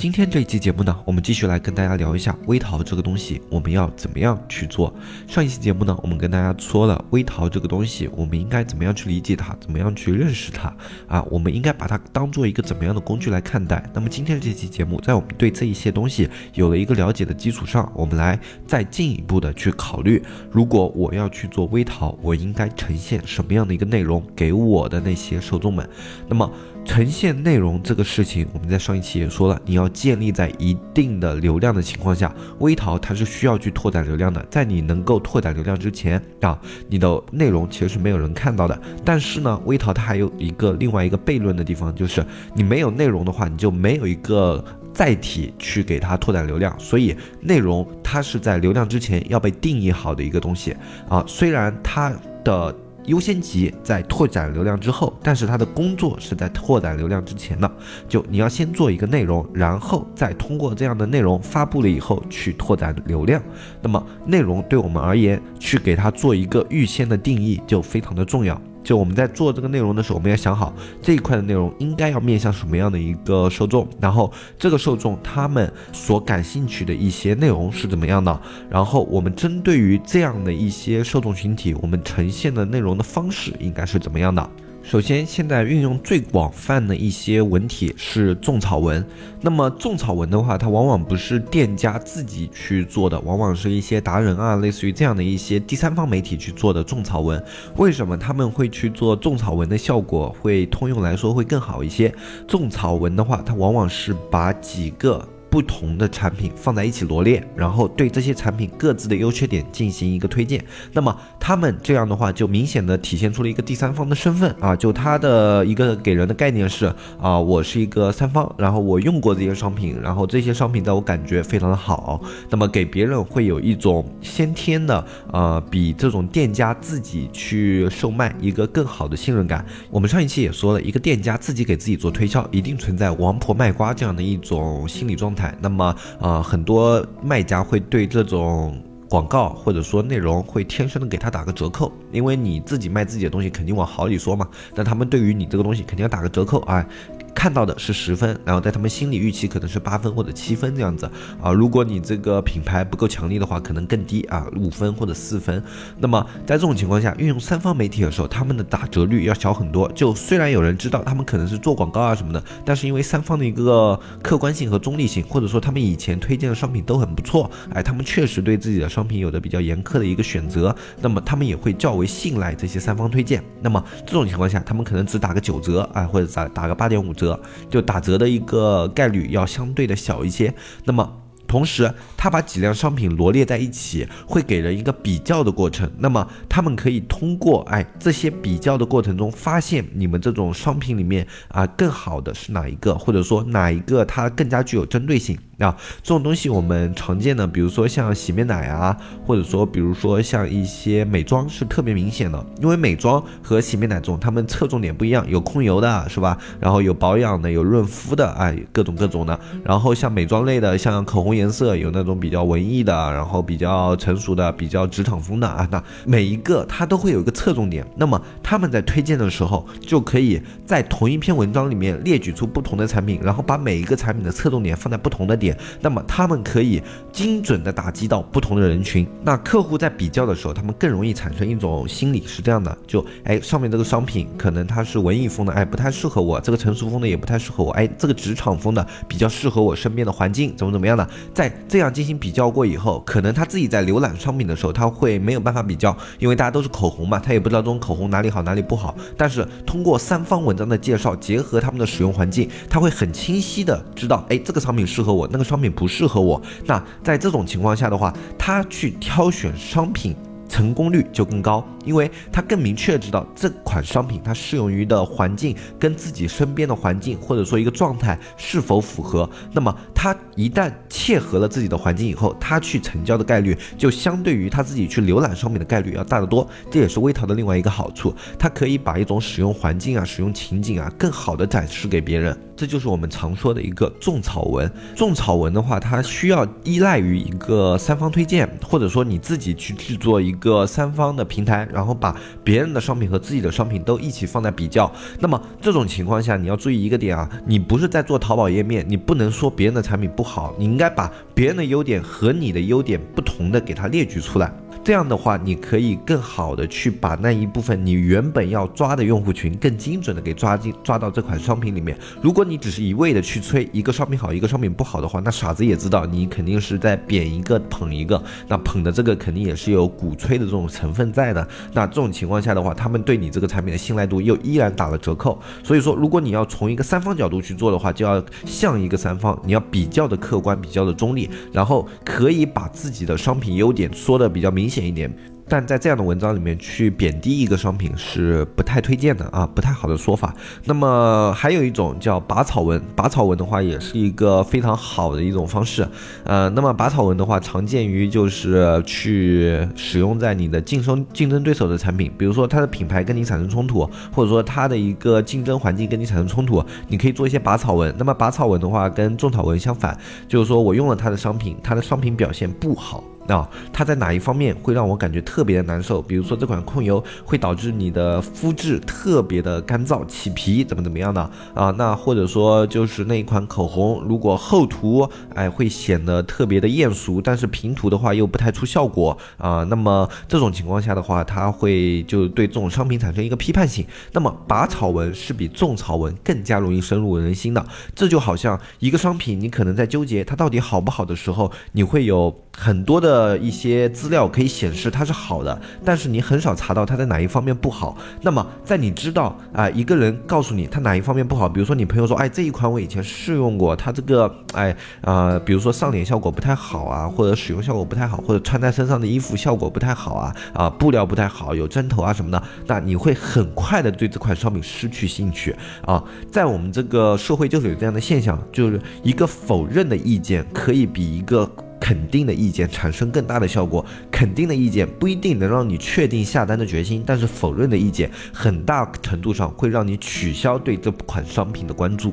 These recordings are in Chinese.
今天这一期节目呢，我们继续来跟大家聊一下微淘这个东西，我们要怎么样去做。上一期节目呢，我们跟大家说了微淘这个东西，我们应该怎么样去理解它，怎么样去认识它啊？我们应该把它当做一个怎么样的工具来看待？那么今天这期节目，在我们对这一些东西有了一个了解的基础上，我们来再进一步的去考虑，如果我要去做微淘，我应该呈现什么样的一个内容给我的那些受众们？那么。呈现内容这个事情，我们在上一期也说了，你要建立在一定的流量的情况下，微淘它是需要去拓展流量的。在你能够拓展流量之前啊，你的内容其实是没有人看到的。但是呢，微淘它还有一个另外一个悖论的地方，就是你没有内容的话，你就没有一个载体去给它拓展流量。所以内容它是在流量之前要被定义好的一个东西啊，虽然它的。优先级在拓展流量之后，但是他的工作是在拓展流量之前的。就你要先做一个内容，然后再通过这样的内容发布了以后去拓展流量。那么内容对我们而言，去给它做一个预先的定义就非常的重要。就我们在做这个内容的时候，我们要想好这一块的内容应该要面向什么样的一个受众，然后这个受众他们所感兴趣的一些内容是怎么样的，然后我们针对于这样的一些受众群体，我们呈现的内容的方式应该是怎么样的。首先，现在运用最广泛的一些文体是种草文。那么，种草文的话，它往往不是店家自己去做的，往往是一些达人啊，类似于这样的一些第三方媒体去做的种草文。为什么他们会去做种草文的效果会通用来说会更好一些？种草文的话，它往往是把几个。不同的产品放在一起罗列，然后对这些产品各自的优缺点进行一个推荐。那么他们这样的话，就明显的体现出了一个第三方的身份啊，就他的一个给人的概念是啊，我是一个三方，然后我用过这些商品，然后这些商品在我感觉非常的好，那么给别人会有一种先天的呃，比这种店家自己去售卖一个更好的信任感。我们上一期也说了一个店家自己给自己做推销，一定存在王婆卖瓜这样的一种心理状态。那么，呃，很多卖家会对这种广告或者说内容会天生的给他打个折扣，因为你自己卖自己的东西肯定往好里说嘛，那他们对于你这个东西肯定要打个折扣啊。看到的是十分，然后在他们心理预期可能是八分或者七分这样子啊。如果你这个品牌不够强力的话，可能更低啊，五分或者四分。那么在这种情况下，运用三方媒体的时候，他们的打折率要小很多。就虽然有人知道他们可能是做广告啊什么的，但是因为三方的一个客观性和中立性，或者说他们以前推荐的商品都很不错，哎，他们确实对自己的商品有着比较严苛的一个选择，那么他们也会较为信赖这些三方推荐。那么这种情况下，他们可能只打个九折啊，或者打打个八点五折。就打折的一个概率要相对的小一些，那么同时他把几样商品罗列在一起，会给人一个比较的过程。那么他们可以通过哎这些比较的过程中，发现你们这种商品里面啊更好的是哪一个，或者说哪一个它更加具有针对性。啊，这种东西我们常见的，比如说像洗面奶啊，或者说比如说像一些美妆是特别明显的，因为美妆和洗面奶这种，它们侧重点不一样，有控油的是吧？然后有保养的，有润肤的，哎，各种各种的。然后像美妆类的，像口红颜色有那种比较文艺的，然后比较成熟的，比较职场风的啊。那每一个它都会有一个侧重点，那么他们在推荐的时候，就可以在同一篇文章里面列举出不同的产品，然后把每一个产品的侧重点放在不同的点。那么他们可以精准的打击到不同的人群。那客户在比较的时候，他们更容易产生一种心理是这样的：就哎，上面这个商品可能它是文艺风的，哎，不太适合我；这个成熟风的也不太适合我。哎，这个职场风的比较适合我身边的环境，怎么怎么样的？在这样进行比较过以后，可能他自己在浏览商品的时候，他会没有办法比较，因为大家都是口红嘛，他也不知道这种口红哪里好哪里不好。但是通过三方文章的介绍，结合他们的使用环境，他会很清晰的知道，哎，这个商品适合我，那个商品。不适合我，那在这种情况下的话，他去挑选商品成功率就更高，因为他更明确知道这款商品它适用于的环境跟自己身边的环境或者说一个状态是否符合。那么他一旦切合了自己的环境以后，他去成交的概率就相对于他自己去浏览商品的概率要大得多。这也是微淘的另外一个好处，它可以把一种使用环境啊、使用情景啊更好的展示给别人。这就是我们常说的一个种草文。种草文的话，它需要依赖于一个三方推荐，或者说你自己去制作一个三方的平台，然后把别人的商品和自己的商品都一起放在比较。那么这种情况下，你要注意一个点啊，你不是在做淘宝页面，你不能说别人的产品不好，你应该把别人的优点和你的优点不同的给它列举出来。这样的话，你可以更好的去把那一部分你原本要抓的用户群更精准的给抓进抓到这款商品里面。如果你只是一味的去吹一个商品好，一个商品不好的话，那傻子也知道你肯定是在贬一个捧一个，那捧的这个肯定也是有鼓吹的这种成分在的。那这种情况下的话，他们对你这个产品的信赖度又依然打了折扣。所以说，如果你要从一个三方角度去做的话，就要像一个三方，你要比较的客观，比较的中立，然后可以把自己的商品优点说的比较明。明显一点。但在这样的文章里面去贬低一个商品是不太推荐的啊，不太好的说法。那么还有一种叫拔草文，拔草文的话也是一个非常好的一种方式。呃，那么拔草文的话，常见于就是去使用在你的竞争竞争对手的产品，比如说它的品牌跟你产生冲突，或者说它的一个竞争环境跟你产生冲突，你可以做一些拔草文。那么拔草文的话跟种草文相反，就是说我用了它的商品，它的商品表现不好。啊，它在哪一方面会让我感觉特别的难受？比如说这款控油会导致你的肤质特别的干燥、起皮，怎么怎么样的啊？那或者说就是那一款口红，如果厚涂，哎，会显得特别的艳俗，但是平涂的话又不太出效果啊。那么这种情况下的话，它会就对这种商品产生一个批判性。那么拔草文是比种草文更加容易深入人心的。这就好像一个商品，你可能在纠结它到底好不好的时候，你会有很多的。的一些资料可以显示它是好的，但是你很少查到它在哪一方面不好。那么在你知道啊，一个人告诉你他哪一方面不好，比如说你朋友说，哎，这一款我以前试用过，它这个，哎，啊，比如说上脸效果不太好啊，或者使用效果不太好，或者穿在身上的衣服效果不太好啊，啊，布料不太好，有针头啊什么的，那你会很快的对这款商品失去兴趣啊。在我们这个社会就是有这样的现象，就是一个否认的意见可以比一个。肯定的意见产生更大的效果，肯定的意见不一定能让你确定下单的决心，但是否认的意见很大程度上会让你取消对这款商品的关注。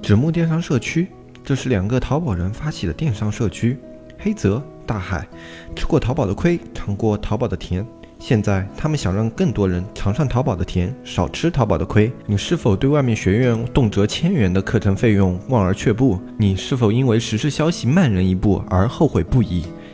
纸木电商社区，这是两个淘宝人发起的电商社区。黑泽大海，吃过淘宝的亏，尝过淘宝的甜。现在他们想让更多人尝上淘宝的甜，少吃淘宝的亏。你是否对外面学院动辄千元的课程费用望而却步？你是否因为时事消息慢人一步而后悔不已？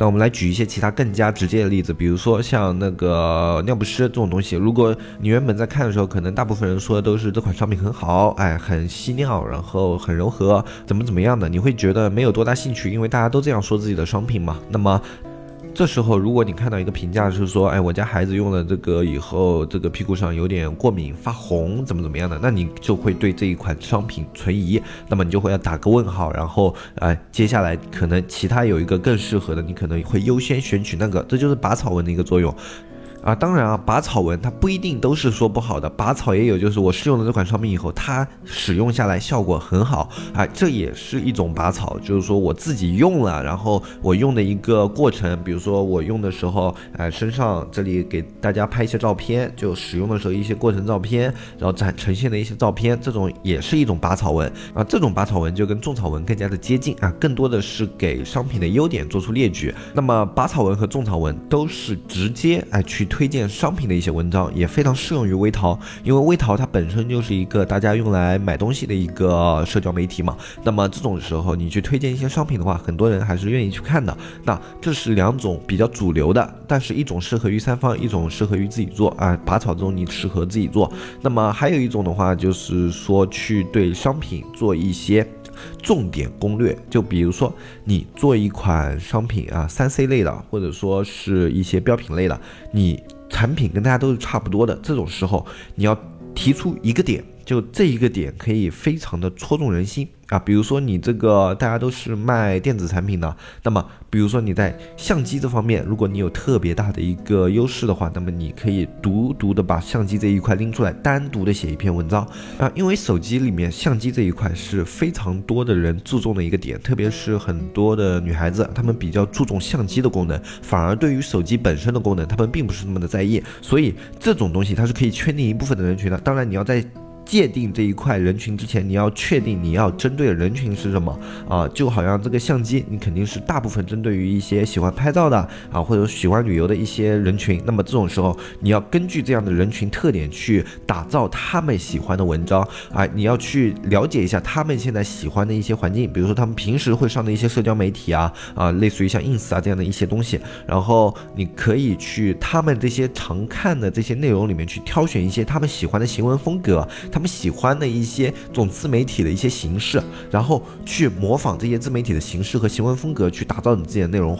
那我们来举一些其他更加直接的例子，比如说像那个尿不湿这种东西，如果你原本在看的时候，可能大部分人说的都是这款商品很好，哎，很吸尿，然后很柔和，怎么怎么样的，你会觉得没有多大兴趣，因为大家都这样说自己的商品嘛。那么。这时候，如果你看到一个评价是说，哎，我家孩子用了这个以后，这个屁股上有点过敏、发红，怎么怎么样的，那你就会对这一款商品存疑，那么你就会要打个问号，然后，哎，接下来可能其他有一个更适合的，你可能会优先选取那个，这就是拔草文的一个作用。啊，当然啊，拔草纹它不一定都是说不好的，拔草也有，就是我试用了这款商品以后，它使用下来效果很好，啊，这也是一种拔草，就是说我自己用了，然后我用的一个过程，比如说我用的时候，哎，身上这里给大家拍一些照片，就使用的时候一些过程照片，然后展呈现的一些照片，这种也是一种拔草纹啊，这种拔草纹就跟种草纹更加的接近啊，更多的是给商品的优点做出列举。那么拔草纹和种草纹都是直接哎去。推荐商品的一些文章，也非常适用于微淘，因为微淘它本身就是一个大家用来买东西的一个社交媒体嘛。那么这种时候你去推荐一些商品的话，很多人还是愿意去看的。那这是两种比较主流的，但是一种适合于三方，一种适合于自己做啊。拔草这种你适合自己做，那么还有一种的话就是说去对商品做一些。重点攻略，就比如说你做一款商品啊，三 C 类的，或者说是一些标品类的，你产品跟大家都是差不多的，这种时候你要提出一个点，就这一个点可以非常的戳中人心。啊，比如说你这个大家都是卖电子产品的，那么比如说你在相机这方面，如果你有特别大的一个优势的话，那么你可以独独的把相机这一块拎出来，单独的写一篇文章啊。因为手机里面相机这一块是非常多的人注重的一个点，特别是很多的女孩子，她们比较注重相机的功能，反而对于手机本身的功能，她们并不是那么的在意。所以这种东西它是可以圈定一部分的人群的。当然你要在。界定这一块人群之前，你要确定你要针对的人群是什么啊？就好像这个相机，你肯定是大部分针对于一些喜欢拍照的啊，或者喜欢旅游的一些人群。那么这种时候，你要根据这样的人群特点去打造他们喜欢的文章啊。你要去了解一下他们现在喜欢的一些环境，比如说他们平时会上的一些社交媒体啊啊，类似于像 ins 啊这样的一些东西。然后你可以去他们这些常看的这些内容里面去挑选一些他们喜欢的行文风格，他。他们喜欢的一些这种自媒体的一些形式，然后去模仿这些自媒体的形式和行为风格，去打造你自己的内容。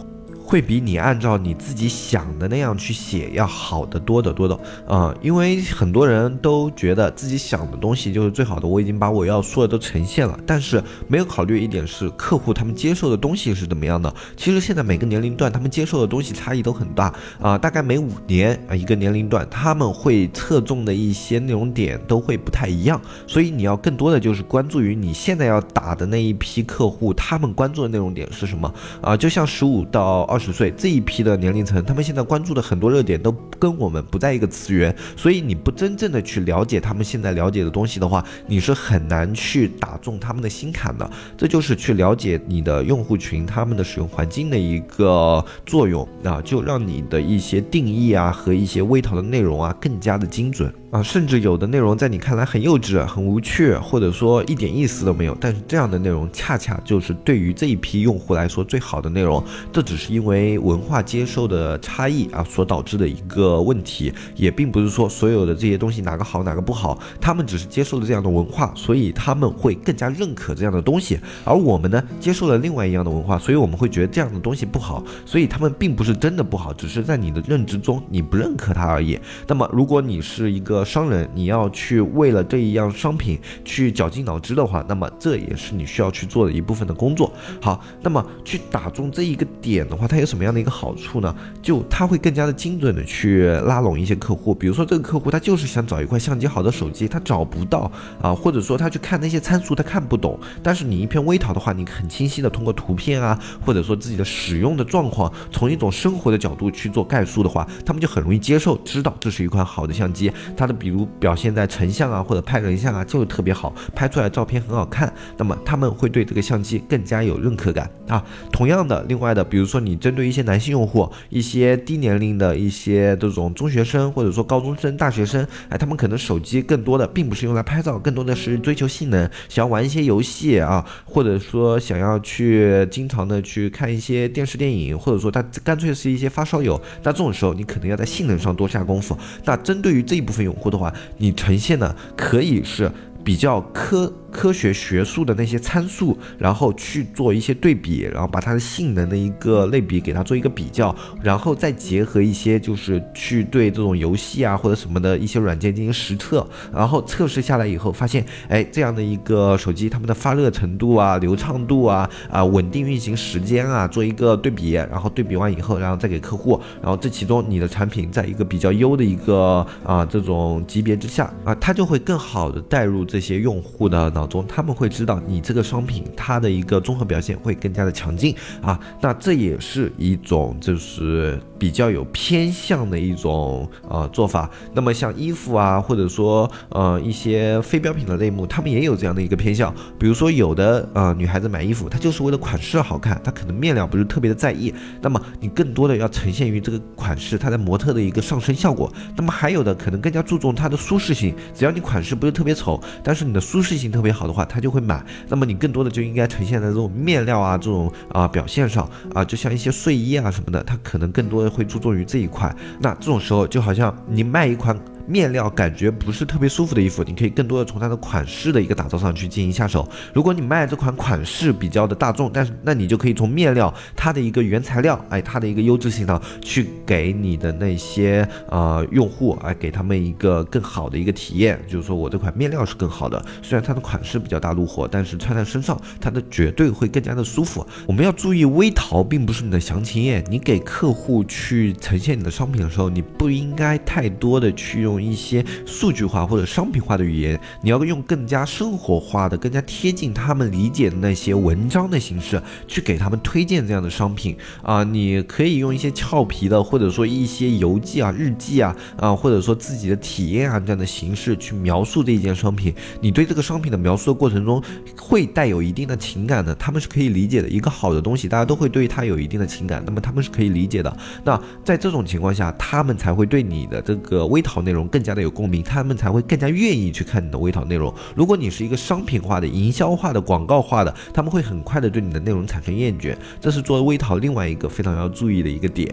会比你按照你自己想的那样去写要好得多得多的啊！因为很多人都觉得自己想的东西就是最好的，我已经把我要说的都呈现了，但是没有考虑一点是客户他们接受的东西是怎么样的。其实现在每个年龄段他们接受的东西差异都很大啊，大概每五年啊一个年龄段他们会侧重的一些内容点都会不太一样，所以你要更多的就是关注于你现在要打的那一批客户，他们关注的内容点是什么啊？就像十五到二。十岁这一批的年龄层，他们现在关注的很多热点都跟我们不在一个次元，所以你不真正的去了解他们现在了解的东西的话，你是很难去打中他们的心坎的。这就是去了解你的用户群他们的使用环境的一个作用啊，就让你的一些定义啊和一些微淘的内容啊更加的精准。啊，甚至有的内容在你看来很幼稚、很无趣，或者说一点意思都没有，但是这样的内容恰恰就是对于这一批用户来说最好的内容。这只是因为文化接受的差异啊所导致的一个问题，也并不是说所有的这些东西哪个好哪个不好，他们只是接受了这样的文化，所以他们会更加认可这样的东西。而我们呢，接受了另外一样的文化，所以我们会觉得这样的东西不好，所以他们并不是真的不好，只是在你的认知中你不认可它而已。那么，如果你是一个商人，你要去为了这一样商品去绞尽脑汁的话，那么这也是你需要去做的一部分的工作。好，那么去打中这一个点的话，它有什么样的一个好处呢？就它会更加的精准的去拉拢一些客户。比如说这个客户他就是想找一块相机好的手机，他找不到啊，或者说他去看那些参数他看不懂。但是你一篇微淘的话，你很清晰的通过图片啊，或者说自己的使用的状况，从一种生活的角度去做概述的话，他们就很容易接受，知道这是一款好的相机。它的比如表现在成像啊，或者拍人像啊，就是特别好，拍出来照片很好看。那么他们会对这个相机更加有认可感啊。同样的，另外的，比如说你针对一些男性用户，一些低年龄的一些这种中学生，或者说高中生、大学生，哎，他们可能手机更多的并不是用来拍照，更多的是追求性能，想要玩一些游戏啊，或者说想要去经常的去看一些电视电影，或者说他干脆是一些发烧友。那这种时候，你可能要在性能上多下功夫。那针对于这一部分用户的话，你呈现的可以是比较科。科学学术的那些参数，然后去做一些对比，然后把它的性能的一个类比给它做一个比较，然后再结合一些就是去对这种游戏啊或者什么的一些软件进行实测，然后测试下来以后发现，哎，这样的一个手机，它们的发热程度啊、流畅度啊、啊稳定运行时间啊，做一个对比，然后对比完以后，然后再给客户，然后这其中你的产品在一个比较优的一个啊这种级别之下啊，它就会更好的带入这些用户的脑中，他们会知道你这个商品它的一个综合表现会更加的强劲啊。那这也是一种就是比较有偏向的一种呃做法。那么像衣服啊，或者说呃一些非标品的类目，他们也有这样的一个偏向。比如说有的呃女孩子买衣服，她就是为了款式好看，她可能面料不是特别的在意。那么你更多的要呈现于这个款式它在模特的一个上身效果。那么还有的可能更加注重它的舒适性，只要你款式不是特别丑，但是你的舒适性特别好的话，她就会买。那么你更多的就应该呈现在这种面料啊这种啊表现上啊，就像一些睡衣啊什么的，它可能更多的会注重于这一块。那这种时候就好像你卖一款。面料感觉不是特别舒服的衣服，你可以更多的从它的款式的一个打造上去进行下手。如果你卖这款款式比较的大众，但是那你就可以从面料它的一个原材料，哎，它的一个优质性呢，去给你的那些呃用户，哎，给他们一个更好的一个体验。就是说我这款面料是更好的，虽然它的款式比较大路货，但是穿在身上它的绝对会更加的舒服。我们要注意，微淘并不是你的详情页，你给客户去呈现你的商品的时候，你不应该太多的去用。一些数据化或者商品化的语言，你要用更加生活化的、更加贴近他们理解的那些文章的形式去给他们推荐这样的商品啊。你可以用一些俏皮的，或者说一些游记啊、日记啊啊，或者说自己的体验啊这样的形式去描述这一件商品。你对这个商品的描述的过程中会带有一定的情感的，他们是可以理解的。一个好的东西，大家都会对它有一定的情感，那么他们是可以理解的。那在这种情况下，他们才会对你的这个微淘内容。更加的有共鸣，他们才会更加愿意去看你的微淘内容。如果你是一个商品化的、营销化的、广告化的，他们会很快的对你的内容产生厌倦。这是作为微淘另外一个非常要注意的一个点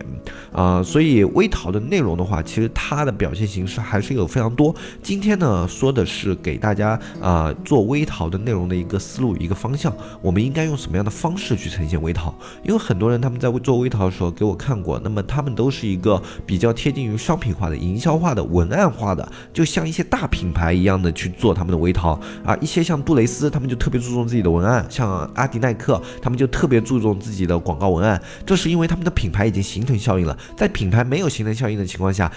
啊。所以微淘的内容的话，其实它的表现形式还是有非常多。今天呢，说的是给大家啊做微淘的内容的一个思路、一个方向。我们应该用什么样的方式去呈现微淘？因为很多人他们在做微淘的时候给我看过，那么他们都是一个比较贴近于商品化的、营销化的文案。化的，就像一些大品牌一样的去做他们的微淘啊，一些像杜蕾斯，他们就特别注重自己的文案；像阿迪耐克，他们就特别注重自己的广告文案。这是因为他们的品牌已经形成效应了，在品牌没有形成效应的情况下。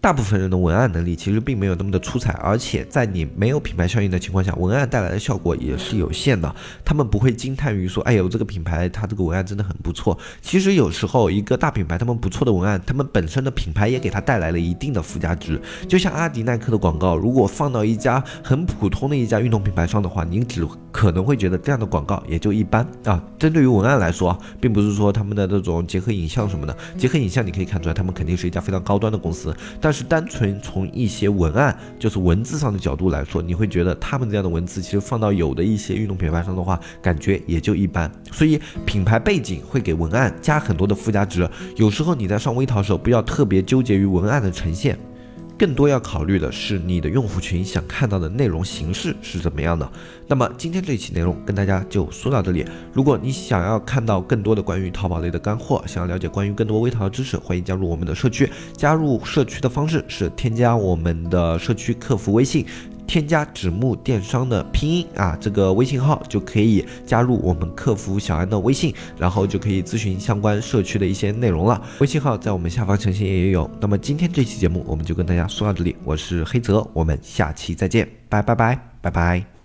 大部分人的文案能力其实并没有那么的出彩，而且在你没有品牌效应的情况下，文案带来的效果也是有限的。他们不会惊叹于说，哎呦，这个品牌它这个文案真的很不错。其实有时候一个大品牌他们不错的文案，他们本身的品牌也给它带来了一定的附加值。就像阿迪耐克的广告，如果放到一家很普通的一家运动品牌上的话，您只可能会觉得这样的广告也就一般啊。针对于文案来说，并不是说他们的这种结合影像什么的，结合影像你可以看出来，他们肯定是一家非常高端的公司，但。但是单纯从一些文案，就是文字上的角度来说，你会觉得他们这样的文字，其实放到有的一些运动品牌上的话，感觉也就一般。所以品牌背景会给文案加很多的附加值。有时候你在上微淘的时候，不要特别纠结于文案的呈现。更多要考虑的是你的用户群想看到的内容形式是怎么样的。那么今天这一期内容跟大家就说到这里。如果你想要看到更多的关于淘宝类的干货，想要了解关于更多微淘的知识，欢迎加入我们的社区。加入社区的方式是添加我们的社区客服微信。添加纸木电商的拼音啊，这个微信号就可以加入我们客服小安的微信，然后就可以咨询相关社区的一些内容了。微信号在我们下方详情页也有。那么今天这期节目我们就跟大家说到这里，我是黑泽，我们下期再见，拜拜拜拜拜。